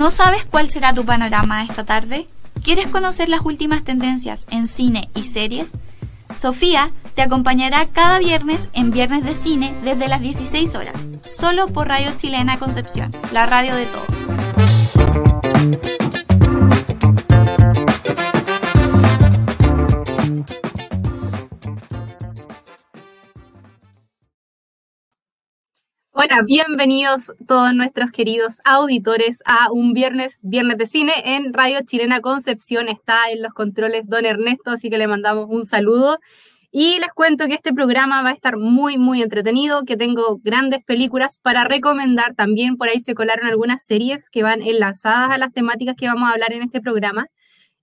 ¿No sabes cuál será tu panorama esta tarde? ¿Quieres conocer las últimas tendencias en cine y series? Sofía te acompañará cada viernes en Viernes de Cine desde las 16 horas, solo por Radio Chilena Concepción, la radio de todos. Hola, bienvenidos todos nuestros queridos auditores a un viernes, viernes de cine en Radio Chilena Concepción. Está en los controles don Ernesto, así que le mandamos un saludo. Y les cuento que este programa va a estar muy, muy entretenido, que tengo grandes películas para recomendar. También por ahí se colaron algunas series que van enlazadas a las temáticas que vamos a hablar en este programa.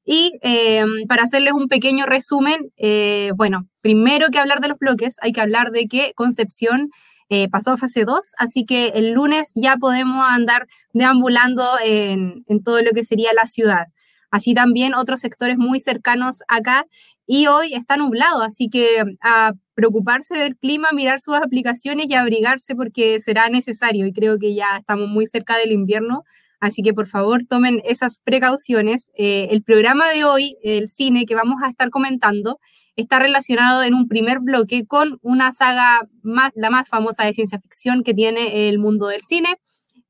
Y eh, para hacerles un pequeño resumen, eh, bueno, primero que hablar de los bloques, hay que hablar de que Concepción eh, pasó a fase 2, así que el lunes ya podemos andar deambulando en, en todo lo que sería la ciudad. Así también otros sectores muy cercanos acá y hoy está nublado, así que a preocuparse del clima, mirar sus aplicaciones y abrigarse porque será necesario y creo que ya estamos muy cerca del invierno, así que por favor tomen esas precauciones. Eh, el programa de hoy, el cine que vamos a estar comentando, está relacionado en un primer bloque con una saga más, la más famosa de ciencia ficción que tiene el mundo del cine.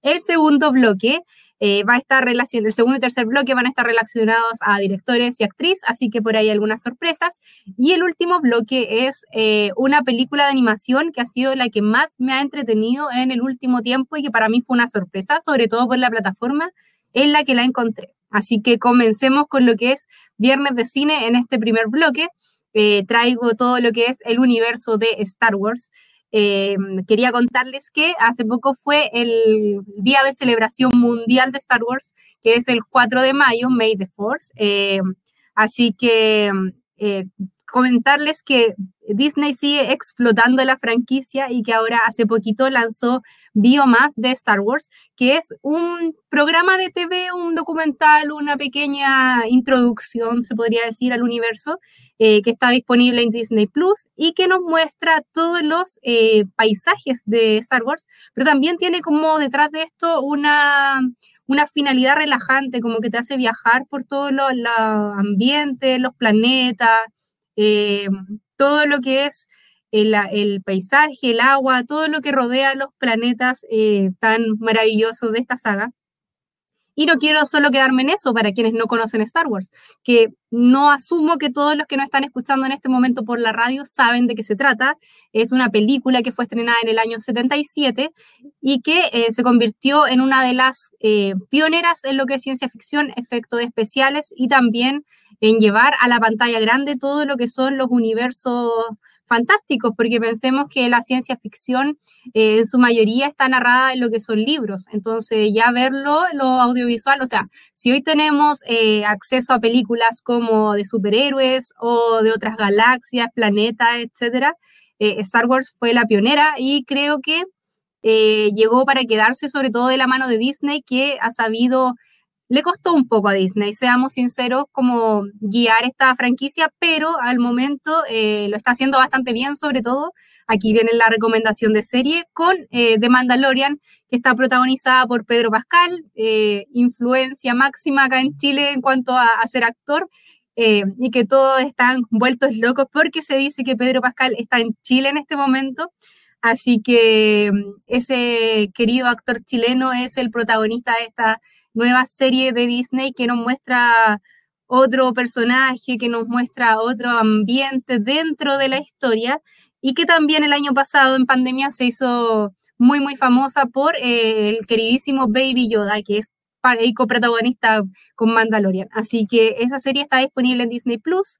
El segundo bloque eh, va a estar relacionado, el segundo y tercer bloque van a estar relacionados a directores y actriz, así que por ahí algunas sorpresas. Y el último bloque es eh, una película de animación que ha sido la que más me ha entretenido en el último tiempo y que para mí fue una sorpresa, sobre todo por la plataforma en la que la encontré. Así que comencemos con lo que es Viernes de Cine en este primer bloque. Eh, traigo todo lo que es el universo de Star Wars. Eh, quería contarles que hace poco fue el día de celebración mundial de Star Wars, que es el 4 de mayo, May the Force. Eh, así que comentarles que Disney sigue explotando la franquicia y que ahora hace poquito lanzó Biomas de Star Wars, que es un programa de TV, un documental, una pequeña introducción, se podría decir, al universo, eh, que está disponible en Disney Plus y que nos muestra todos los eh, paisajes de Star Wars, pero también tiene como detrás de esto una, una finalidad relajante, como que te hace viajar por todos los ambientes, los planetas eh, todo lo que es el, paisaje, el agua, todo lo que rodea los planetas eh, tan maravillosos de esta saga. Y no quiero solo quedarme en eso para quienes no conocen Star Wars, que no asumo que todos los que nos están escuchando en este momento por la radio saben de qué se trata. Es una película que fue estrenada en el año 77 y que eh, se convirtió en una de las pioneras en lo que es ciencia ficción, efectos especiales y también en llevar a la pantalla grande todo lo que son los universos fantásticos, porque pensemos que la ciencia ficción eh, en su mayoría está narrada en lo que son libros, entonces ya verlo, lo audiovisual, o sea, si hoy tenemos eh, acceso a películas como de superhéroes o de otras galaxias, planetas, etcétera, eh, Star Wars fue la pionera y creo que llegó para quedarse sobre todo de la mano de Disney, que ha sabido le costó un poco a Disney, seamos sinceros, como guiar esta franquicia, pero al momento eh, lo está haciendo bastante bien, sobre todo. Aquí viene la recomendación de serie con eh, The Mandalorian, que está protagonizada por Pedro Pascal, eh, influencia máxima acá en Chile en cuanto a, ser actor. y que todos están vueltos locos porque se dice que Pedro Pascal está en Chile en este momento. Así que mm, ese querido actor chileno es el protagonista de esta nueva serie de Disney que nos muestra otro personaje, que nos muestra otro ambiente dentro de la historia y que también el año pasado en pandemia se hizo muy, muy famosa por eh, el queridísimo Baby Yoda, que es el coprotagonista con Mandalorian. Así que esa serie está disponible en Disney Plus.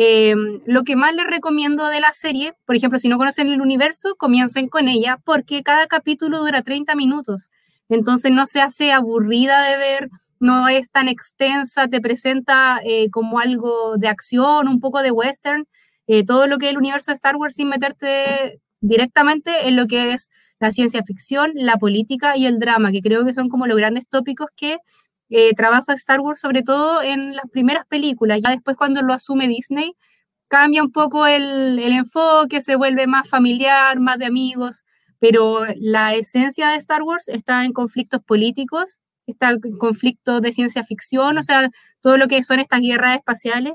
Em, lo que más les recomiendo de la serie, por ejemplo, si no conocen el universo, comiencen con ella porque cada capítulo dura 30 minutos. Entonces no se hace aburrida de ver, no es tan extensa, te presenta eh, como algo de acción, un poco de western, eh, todo lo que es el universo de Star Wars sin meterte directamente en lo que es la ciencia ficción, la política y el drama, que creo que son como los grandes tópicos que eh, trabaja Star Wars, sobre todo en las primeras películas. Ya después cuando lo asume Disney, cambia un poco el, el enfoque, se vuelve más familiar, más de amigos pero la esencia de Star Wars está en conflictos políticos este conflicto de ciencia ficción, o sea, todo lo que son estas guerras espaciales.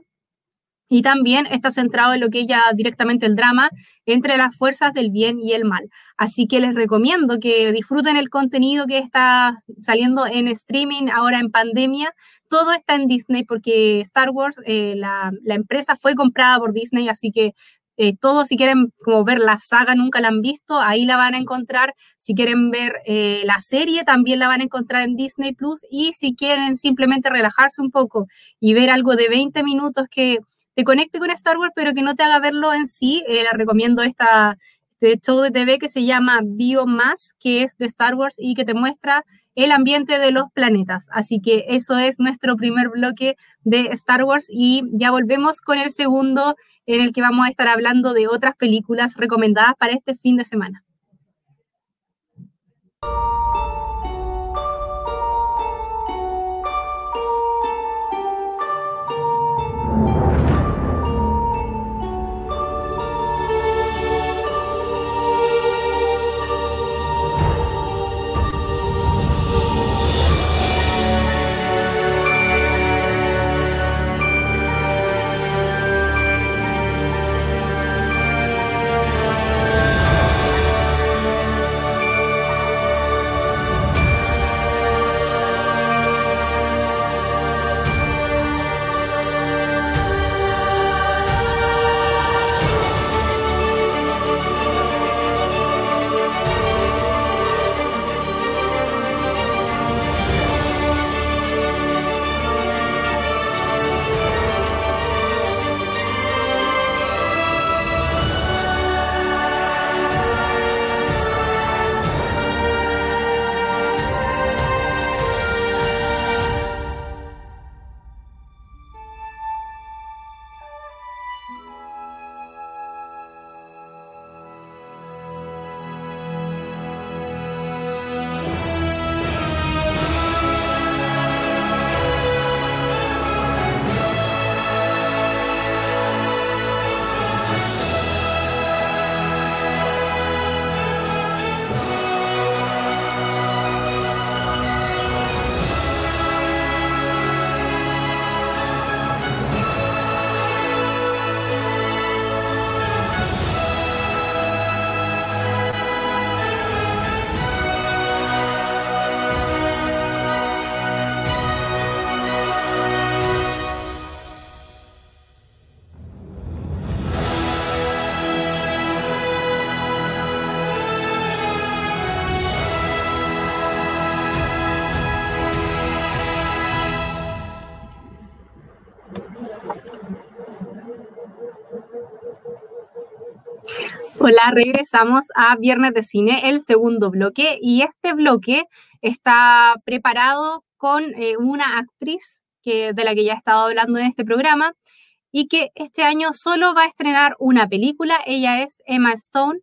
Y también está centrado en lo que es ya directamente el drama entre las fuerzas del bien y el mal. Así que les recomiendo que disfruten el contenido que está saliendo en streaming ahora en pandemia. Todo está en Disney porque Star Wars, eh, la, empresa fue comprada por Disney, así que eh, todo, si quieren como ver la saga, nunca la han visto, ahí la van a encontrar. Si quieren ver eh, la serie, también la van a encontrar en Disney Plus. Y si quieren simplemente relajarse un poco y ver algo de 20 minutos que te conecte con Star Wars, pero que no te haga verlo en sí, eh, la recomiendo esta, este show de TV que se llama Biomass, que es de Star Wars y que te muestra el ambiente de los planetas. Así que eso es nuestro primer bloque de Star Wars y ya volvemos con el segundo en el que vamos a estar hablando de otras películas recomendadas para este fin de semana. Hola, regresamos a Viernes de Cine, el segundo bloque, y este bloque está preparado con eh, una actriz que, de la que ya he estado hablando en este programa y que este año solo va a estrenar una película. Ella es Emma Stone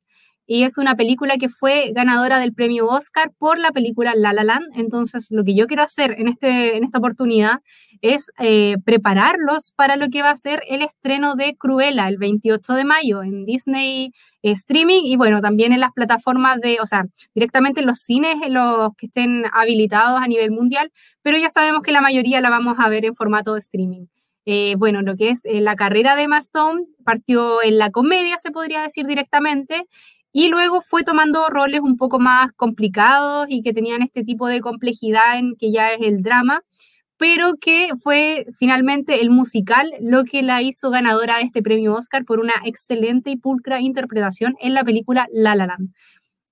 y es una película que fue ganadora del premio Oscar por la película La La Land. Entonces, lo que yo quiero hacer en, este, en esta oportunidad es eh, prepararlos para lo que va a ser el estreno de Cruella el 28 de mayo en Disney Streaming y bueno, también en las plataformas de, o sea, directamente en los cines, en los que estén habilitados a nivel mundial, pero ya sabemos que la mayoría la vamos a ver en formato de streaming. Eh, bueno, lo que es eh, la carrera de Emma Stone partió en la comedia, se podría decir directamente, y luego fue tomando roles un poco más complicados y que tenían este tipo de complejidad en que ya es el drama pero que fue finalmente el musical lo que la hizo ganadora de este premio Oscar por una excelente y pulcra interpretación en la película La La Land.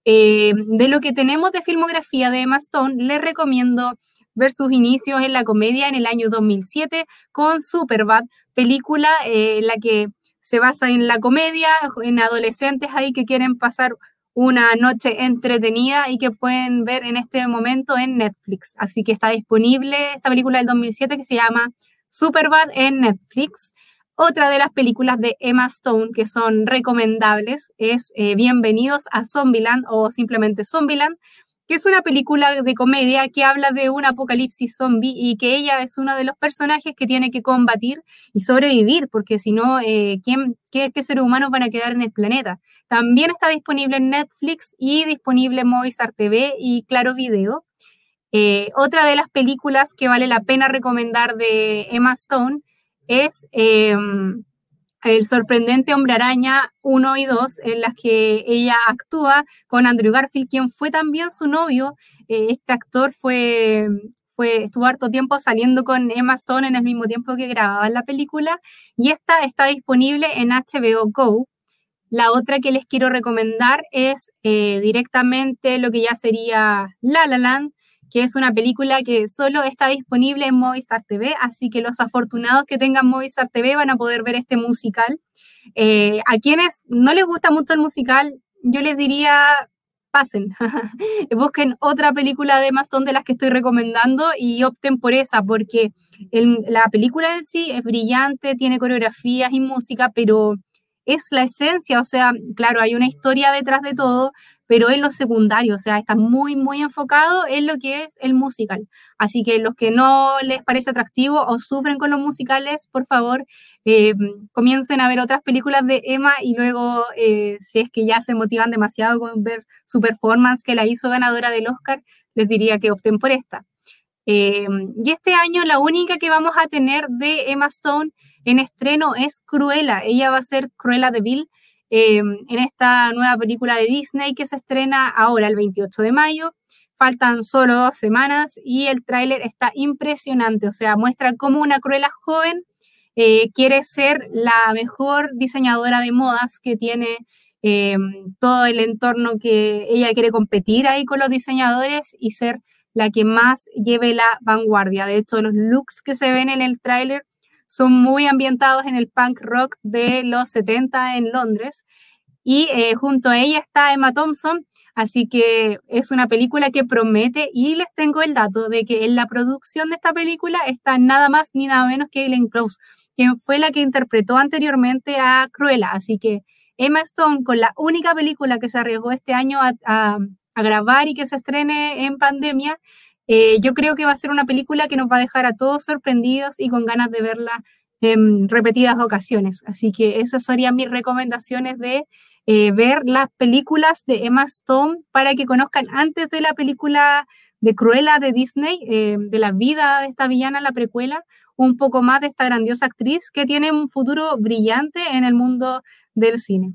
Eh, de lo que tenemos de filmografía de Emma Stone, le recomiendo ver sus inicios en la comedia en el año 2007 con Superbad, película eh, en la que se basa en la comedia, en adolescentes ahí que quieren pasar una noche entretenida y que pueden ver en este momento en Netflix. Así que está disponible esta película del 2007 que se llama Superbad en Netflix. Otra de las películas de Emma Stone que son recomendables es eh, Bienvenidos a Zombieland o simplemente Zombieland, que es una película de comedia que habla de un apocalipsis zombie y que ella es uno de los personajes que tiene que combatir y sobrevivir, porque si no, eh, qué, qué, seres humanos van a quedar en el planeta? También está disponible en Netflix y disponible en Movistar TV y Claro Video. Eh, otra de las películas que vale la pena recomendar de Emma Stone es em, El sorprendente hombre araña 1 y 2, en las que ella actúa con Andrew Garfield, quien fue también su novio. Eh, este actor fue, fue, estuvo harto tiempo saliendo con Emma Stone en el mismo tiempo que grababan la película, y esta está disponible en HBO Go. La otra que les quiero recomendar es eh, directamente lo que ya sería La La Land, que es una película que solo está disponible en Movistar TV, así que los afortunados que tengan Movistar TV van a poder ver este musical. Eh, a quienes no les gusta mucho el musical, yo les diría, pasen, busquen otra película de Maston de las que estoy recomendando y opten por esa, porque la película en sí es brillante, tiene coreografías y música, pero es la esencia, o sea, claro, hay una historia detrás de todo, pero es lo secundario, o sea, está muy, muy enfocado en lo que es el musical. Así que los que no les parece atractivo o sufren con los musicales, por favor, eh, comiencen a ver otras películas de Emma y luego, eh, si es que ya se motivan demasiado con ver su performance que la hizo ganadora del Oscar, les diría que opten por esta. Eh, y este año la única que vamos a tener de Emma Stone en estreno es Cruella. Ella va a ser Cruella de Vil eh, en esta nueva película de Disney que se estrena ahora el 28 de mayo. Faltan solo dos semanas y el tráiler está impresionante, o sea, muestra cómo una Cruella joven eh, quiere ser la mejor diseñadora de modas que tiene eh, todo el entorno que ella quiere competir ahí con los diseñadores y ser la que más lleve la vanguardia. De hecho, los looks que se ven en el tráiler son muy ambientados en el punk rock de los 70 en Londres. Y eh, junto a ella está Emma Thompson, así que es una película que promete y les tengo el dato de que en la producción de esta película está nada más ni nada menos que Glenn Close, quien fue la que interpretó anteriormente a Cruella. Así que Emma Stone, con la única película que se arriesgó este año a grabar y que se estrene en pandemia, eh, yo creo que va a ser una película que nos va a dejar a todos sorprendidos y con ganas de verla en repetidas ocasiones. Así que esas serían mis recomendaciones de eh, ver las películas de Emma Stone para que conozcan antes de la película de Cruella de Disney, eh, de la vida de esta villana, la precuela, un poco más de esta grandiosa actriz que tiene un futuro brillante en el mundo del cine.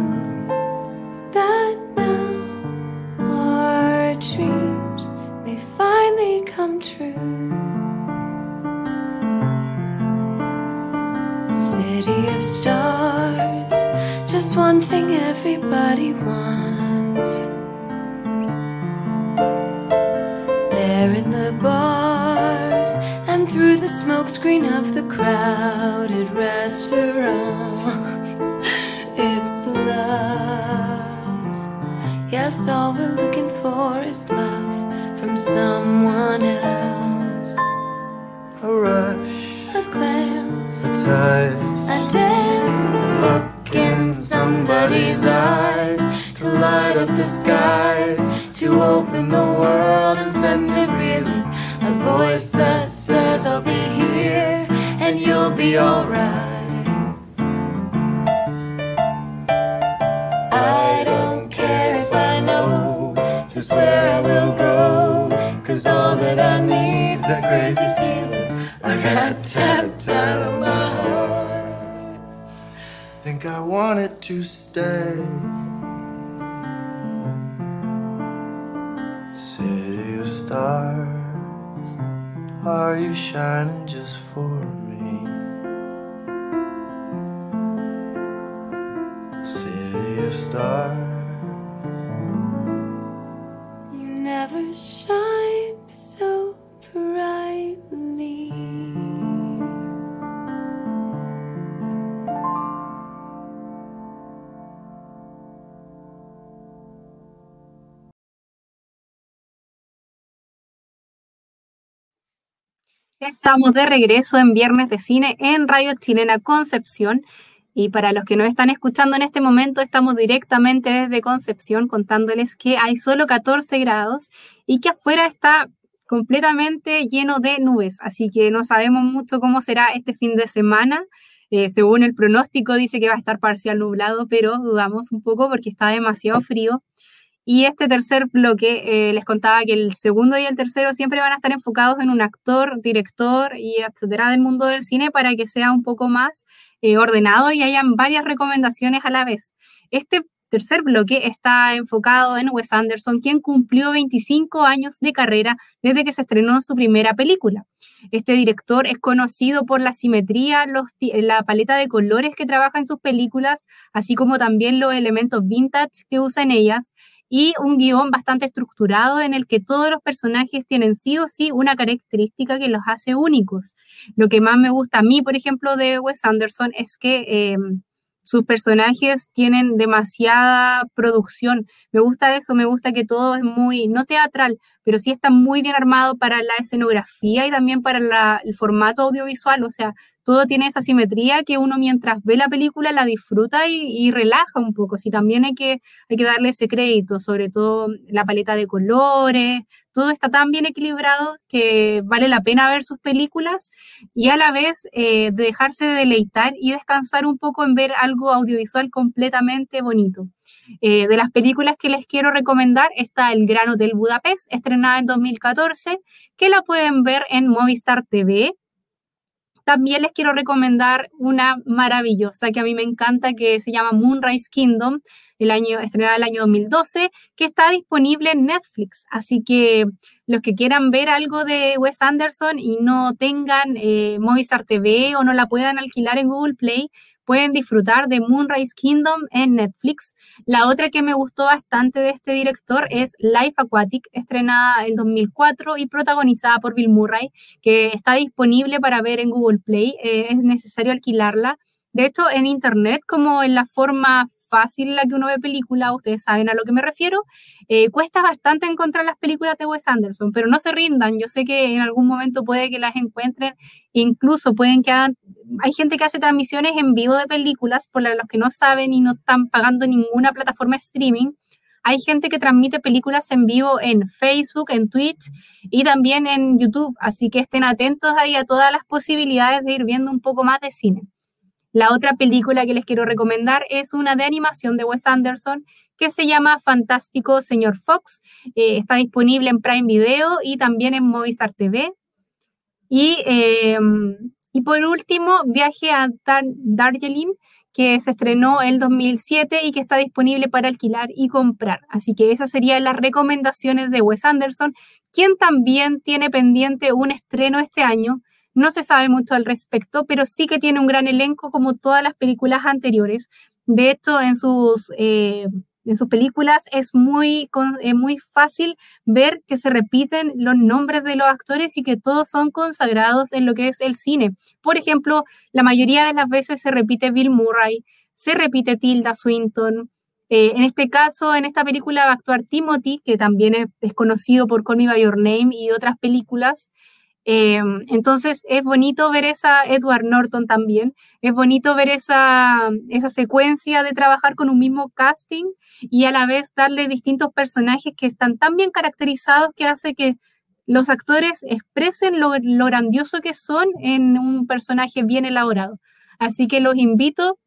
Wanted to stay. Estamos de regreso en Viernes de Cine en Radio Chilena Concepción. Y para los que nos están escuchando en este momento, estamos directamente desde Concepción contándoles que hay solo 14 grados y que afuera está completamente lleno de nubes. Así que no sabemos mucho cómo será este fin de semana. Eh, según el pronóstico dice que va a estar parcial nublado, pero dudamos un poco porque está demasiado frío. Y este tercer bloque, eh, les contaba que el segundo y el tercero siempre van a estar enfocados en un actor, director y etcétera del mundo del cine para que sea un poco más eh, ordenado y hayan varias recomendaciones a la vez. Este tercer bloque está enfocado en Wes Anderson, quien cumplió 25 años de carrera desde que se estrenó su primera película. Este director es conocido por la simetría, la paleta de colores que trabaja en sus películas, así como también los elementos vintage que usa en ellas, y un guion bastante estructurado en el que todos los personajes tienen sí o sí una característica que los hace únicos. Lo que más me gusta a mí, por ejemplo, de Wes Anderson es que eh, sus personajes tienen demasiada producción. Me gusta eso, me gusta que todo es muy, no teatral, pero sí está muy bien armado para la escenografía y también para el formato audiovisual. O sea, todo tiene esa simetría que uno mientras ve la película la disfruta y, relaja un poco. Sí, también hay que, hay que darle ese crédito, sobre todo la paleta de colores, todo está tan bien equilibrado que vale la pena ver sus películas y a la vez eh, dejarse de deleitar y descansar un poco en ver algo audiovisual completamente bonito. Eh, de las películas que les quiero recomendar está El Gran Hotel Budapest, estrenada en 2014, que la pueden ver en Movistar TV también les quiero recomendar una maravillosa que a mí me encanta, que se llama Moonrise Kingdom, el año, estrenada el año 2012, que está disponible en Netflix. Así que los que quieran ver algo de Wes Anderson y no tengan eh, Movistar TV o no la puedan alquilar en Google Play, pueden disfrutar de Moonrise Kingdom en Netflix. La otra que me gustó bastante de este director es Life Aquatic, estrenada en 2004 y protagonizada por Bill Murray, que está disponible para ver en Google Play. Eh, es necesario alquilarla. De hecho, en Internet, como en la forma fácil la que uno ve películas, ustedes saben a lo que me refiero, eh, cuesta bastante encontrar las películas de Wes Anderson, pero no se rindan, yo sé que en algún momento puede que las encuentren, incluso pueden que hagan, hay gente que hace transmisiones en vivo de películas, por los que no saben y no están pagando ninguna plataforma streaming, hay gente que transmite películas en vivo en Facebook, en Twitch y también en YouTube, así que estén atentos ahí a todas las posibilidades de ir viendo un poco más de cine. La otra película que les quiero recomendar es una de animación de Wes Anderson que se llama Fantástico Señor Fox. Eh, está disponible en Prime Video y también en Movistar TV. Y, em, y por último, Viaje a Darjeeling, que se estrenó el 2007 y que está disponible para alquilar y comprar. Así que esas serían las recomendaciones de Wes Anderson, quien también tiene pendiente un estreno este año no se sabe mucho al respecto, pero sí que tiene un gran elenco como todas las películas anteriores. De hecho, en sus, eh, en sus películas es muy, muy fácil ver que se repiten los nombres de los actores y que todos son consagrados en lo que es el cine. Por ejemplo, la mayoría de las veces se repite Bill Murray, se repite Tilda Swinton. Eh, en este caso, en esta película va a actuar Timothy, que también es, es conocido por Call Me By Your Name y otras películas. Em, entonces es bonito ver esa Edward Norton también, es bonito ver esa, esa secuencia de trabajar con un mismo casting y a la vez darle distintos personajes que están tan bien caracterizados que hace que los actores expresen lo, lo grandioso que son en un personaje bien elaborado. Así que los invito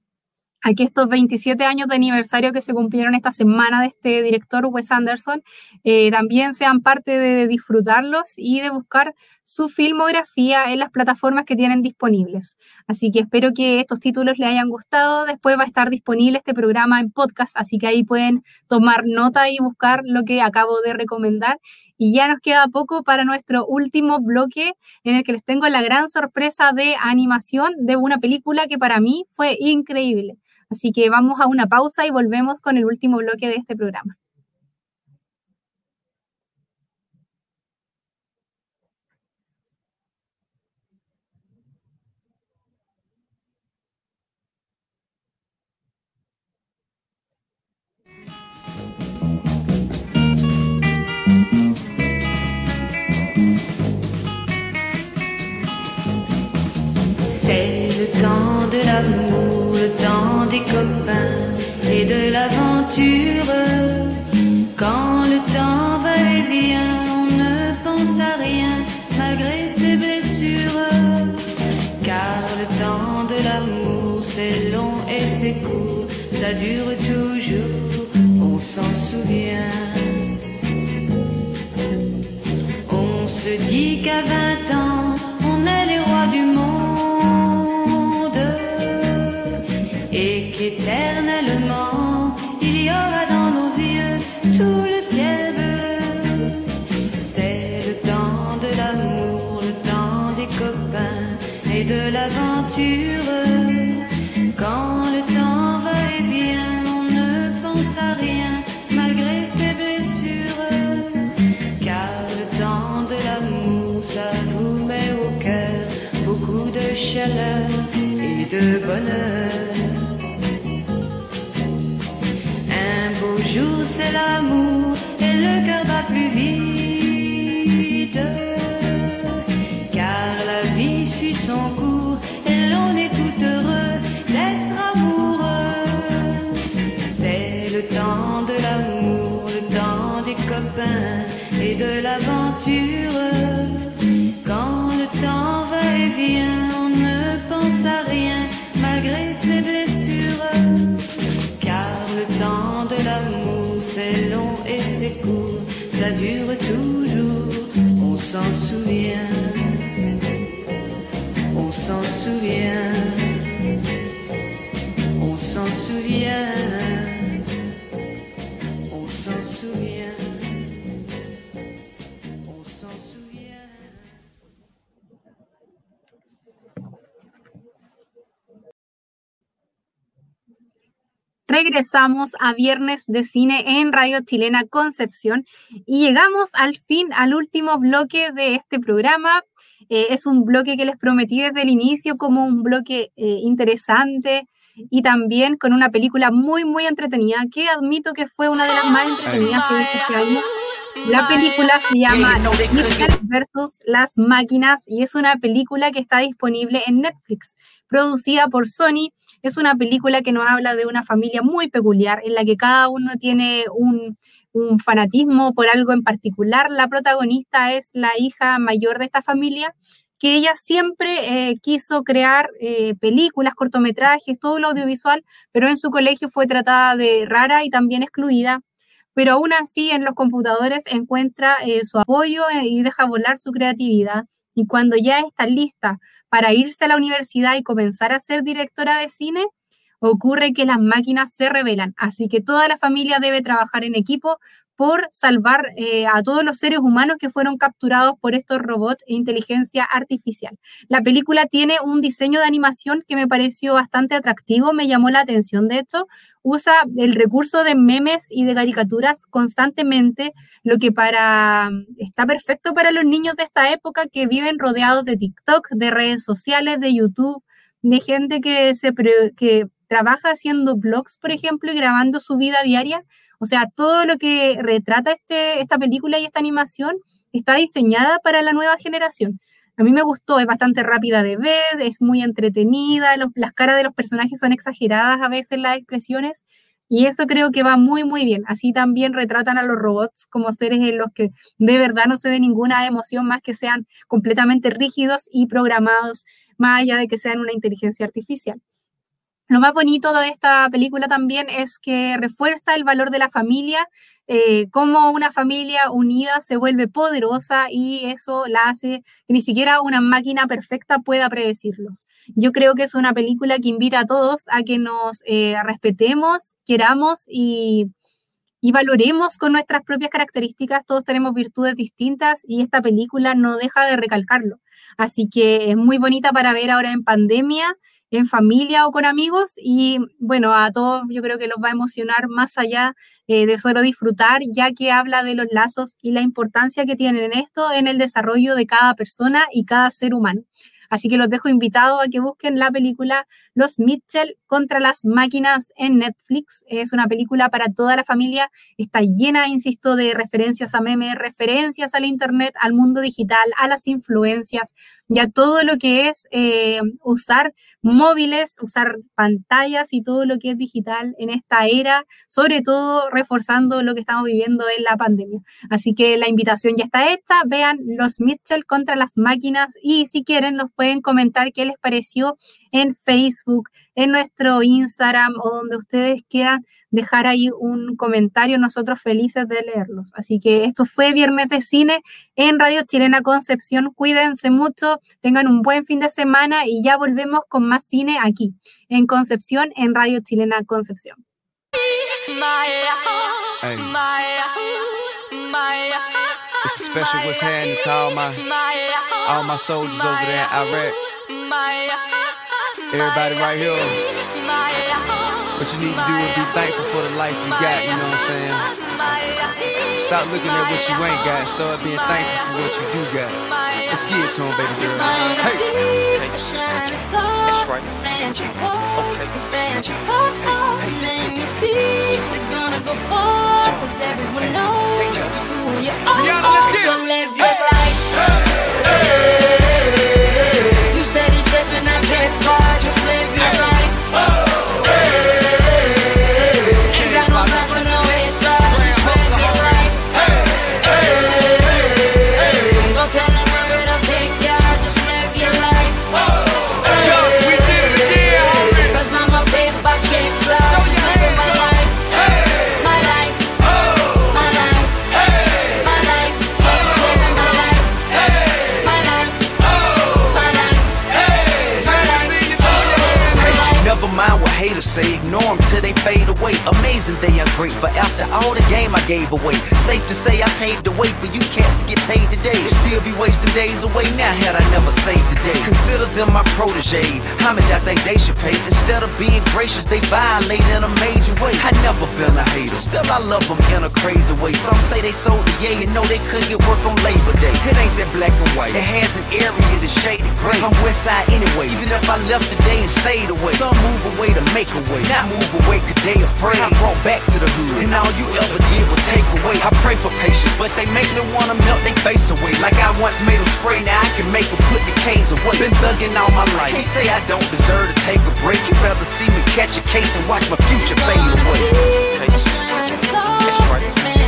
Aquí estos 27 años de aniversario que se cumplieron esta semana de este director Wes Anderson eh, también sean parte de disfrutarlos y de buscar su filmografía en las plataformas que tienen disponibles. Así que espero que estos títulos les hayan gustado. Después va a estar disponible este programa en podcast, así que ahí pueden tomar nota y buscar lo que acabo de recomendar. Y ya nos queda poco para nuestro último bloque en el que les tengo la gran sorpresa de animación de una película que para mí fue increíble. Así que vamos a una pausa y volvemos con el último bloque de este programa. De l'aventure. Quand le temps va et vient, on ne pense à rien malgré ses blessures. Car le temps de l'amour, c'est long et c'est court, ça dure et de l'aventure. Quand le temps va et vient, on ne pense à rien malgré ses blessures. Car le temps de l'amour, ça vous met au cœur beaucoup de chaleur et de bonheur. Un beau jour, c'est l'amour Regresamos a Viernes de Cine en Radio Chilena Concepción y llegamos al fin, al último bloque de este programa. Eh, es un bloque que les prometí desde el inicio como un bloque eh, interesante y también con una película muy, muy entretenida, que admito que fue una de las más entretenidas que he visto este año. La película se llama Mitchell versus las máquinas y es una película que está disponible en Netflix, producida por Sony. Es una película que nos habla de una familia muy peculiar en la que cada uno tiene un, un fanatismo por algo en particular. La protagonista es la hija mayor de esta familia que ella siempre eh, quiso crear eh, películas, cortometrajes, todo lo audiovisual, pero en su colegio fue tratada de rara y también excluida pero aún así en los computadores encuentra eh, su apoyo eh, y deja volar su creatividad. Y cuando ya está lista para irse a la universidad y comenzar a ser directora de cine, ocurre que las máquinas se rebelan. Así que toda la familia debe trabajar en equipo por salvar eh, a todos los seres humanos que fueron capturados por estos robots e inteligencia artificial. La película tiene un diseño de animación que me pareció bastante atractivo, me llamó la atención de hecho. Usa el recurso de memes y de caricaturas constantemente, lo que para está perfecto para los niños de esta época que viven rodeados de TikTok, de redes sociales, de YouTube, de gente que se que trabaja haciendo blogs, por ejemplo, y grabando su vida diaria. O sea, todo lo que retrata este, esta película y esta animación está diseñada para la nueva generación. A mí me gustó, es bastante rápida de ver, es muy entretenida, las caras de los personajes son exageradas a veces las expresiones y eso creo que va muy, muy bien. Así también retratan a los robots como seres en los que de verdad no se ve ninguna emoción más que sean completamente rígidos y programados, más allá de que sean una inteligencia artificial. Lo más bonito de esta película también es que refuerza el valor de la familia, eh, cómo una familia unida se vuelve poderosa y eso la hace que ni siquiera una máquina perfecta pueda predecirlos. Yo creo que es una película que invita a todos a que nos eh, respetemos, queramos y, y valoremos con nuestras propias características. Todos tenemos virtudes distintas y esta película no deja de recalcarlo. Así que es muy bonita para ver ahora en pandemia en familia o con amigos y bueno, a todos yo creo que los va a emocionar más allá eh, de solo disfrutar, ya que habla de los lazos y la importancia que tienen esto en el desarrollo de cada persona y cada ser humano. Así que los dejo invitados a que busquen la película Los Mitchell contra las máquinas en Netflix. Es una película para toda la familia. Está llena, insisto, de referencias a memes, referencias al Internet, al mundo digital, a las influencias, ya todo lo que es eh, usar móviles, usar pantallas y todo lo que es digital en esta era, sobre todo reforzando lo que estamos viviendo en la pandemia. Así que la invitación ya está hecha, vean los Mitchell contra las máquinas y si quieren nos pueden comentar qué les pareció en Facebook, en nuestro Instagram o donde ustedes quieran dejar ahí un comentario, nosotros felices de leerlos. Así que esto fue Viernes de Cine en Radio Chilena Concepción. Cuídense mucho, tengan un buen fin de semana y ya volvemos con más cine aquí, en Concepción, en Radio Chilena Concepción. Everybody right here. What you need to do is be thankful for the life you got, you know what I'm saying? Stop looking at what you ain't got, start being thankful for what you do got. Let's get it to him, baby girl. Hey! hey. That's right. Okay. Let me see. We're gonna go far, cause everyone knows who you are. So live your life. Hey. steady chasing that big car, just live your life. say ignore they fade away. Amazing they are grateful after all the game I gave away. Safe to say I paved the way for you cats to get paid today. Still be wasting days away now had I never saved the day. Consider them my protege. Much I think they should pay? Instead of being gracious, they violate in a major way. I never been a hater, still I love them in a crazy way. Some say they sold the yay and know they couldn't get work on Labor Day. It ain't that black and white. It has an area that's shaded gray. I'm West Side anyway, even if I left today and stayed away. Some move away to make a way. Not move away cause they afraid. I brought back to the hood. And all you ever did was take away. I pray for patience, but they make me wanna melt their face away. Like I once made them spray, now I can make them put the K's away. Been thugging all my life. Can't say I don't deserve to take a break. You'd rather see me catch a case and watch my future fade away. That's right.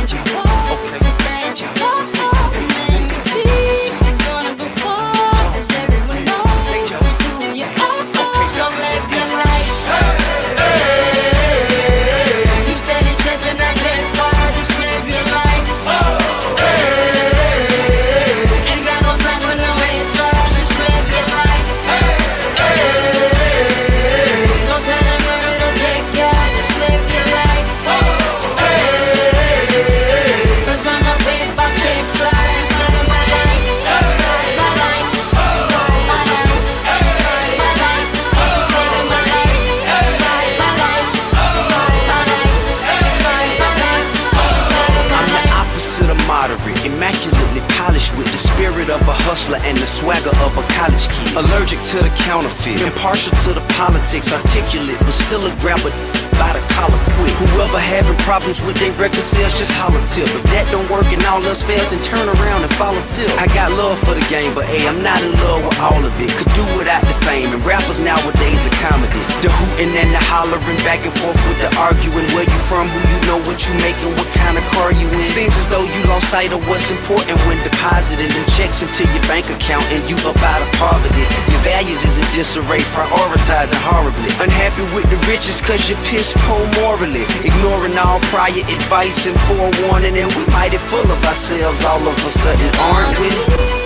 Allergic to the counterfeit, impartial to the politics, articulate, but still a grabber by the collar quick. Whoever having problems with their record sales, just holler tip. If that don't work and all else fails, then turn around and follow tip. I got love for the game, but hey, I'm not in love with all of it. Could do without the fame, and rappers nowadays are comedy. The hooting and the hollering, back and forth with the arguing. Where you from, who you know, what you making, what kind of car you in. Seems as though you lost sight of what's important when depositing them checks into your bank account and you up out of poverty. Your values is in disarray, prioritizing horribly. Unhappy with the riches cause you're pissed poor morally. Ignoring all prior advice and forewarning, and we mighty full of ourselves all of a sudden, aren't we?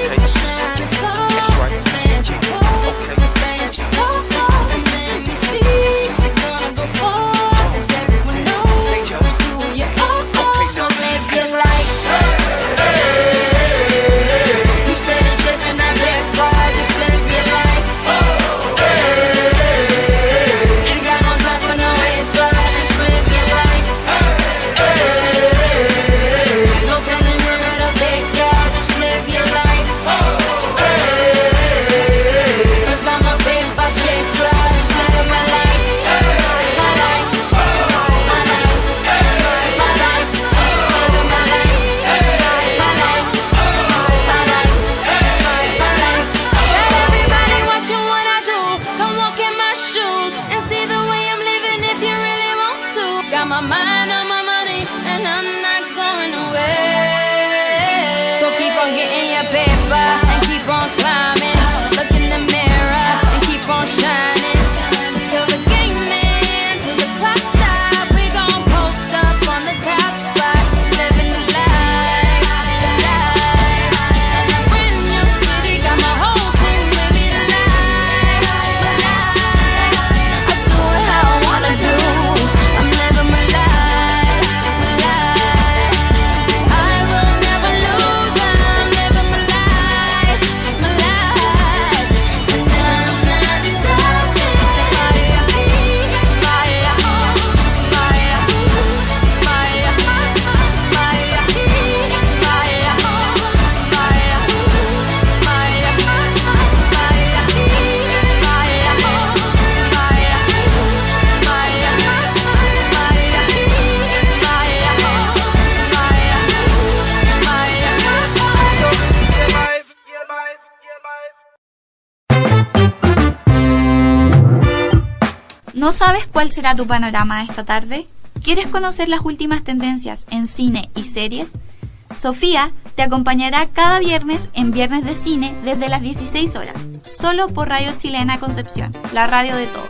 That's right. Sabes cuál será tu panorama esta tarde? ¿Quieres conocer las últimas tendencias en cine y series? Sofía te acompañará cada viernes en Viernes de Cine desde las 16 horas, solo por Radio Chilena Concepción, la radio de todos.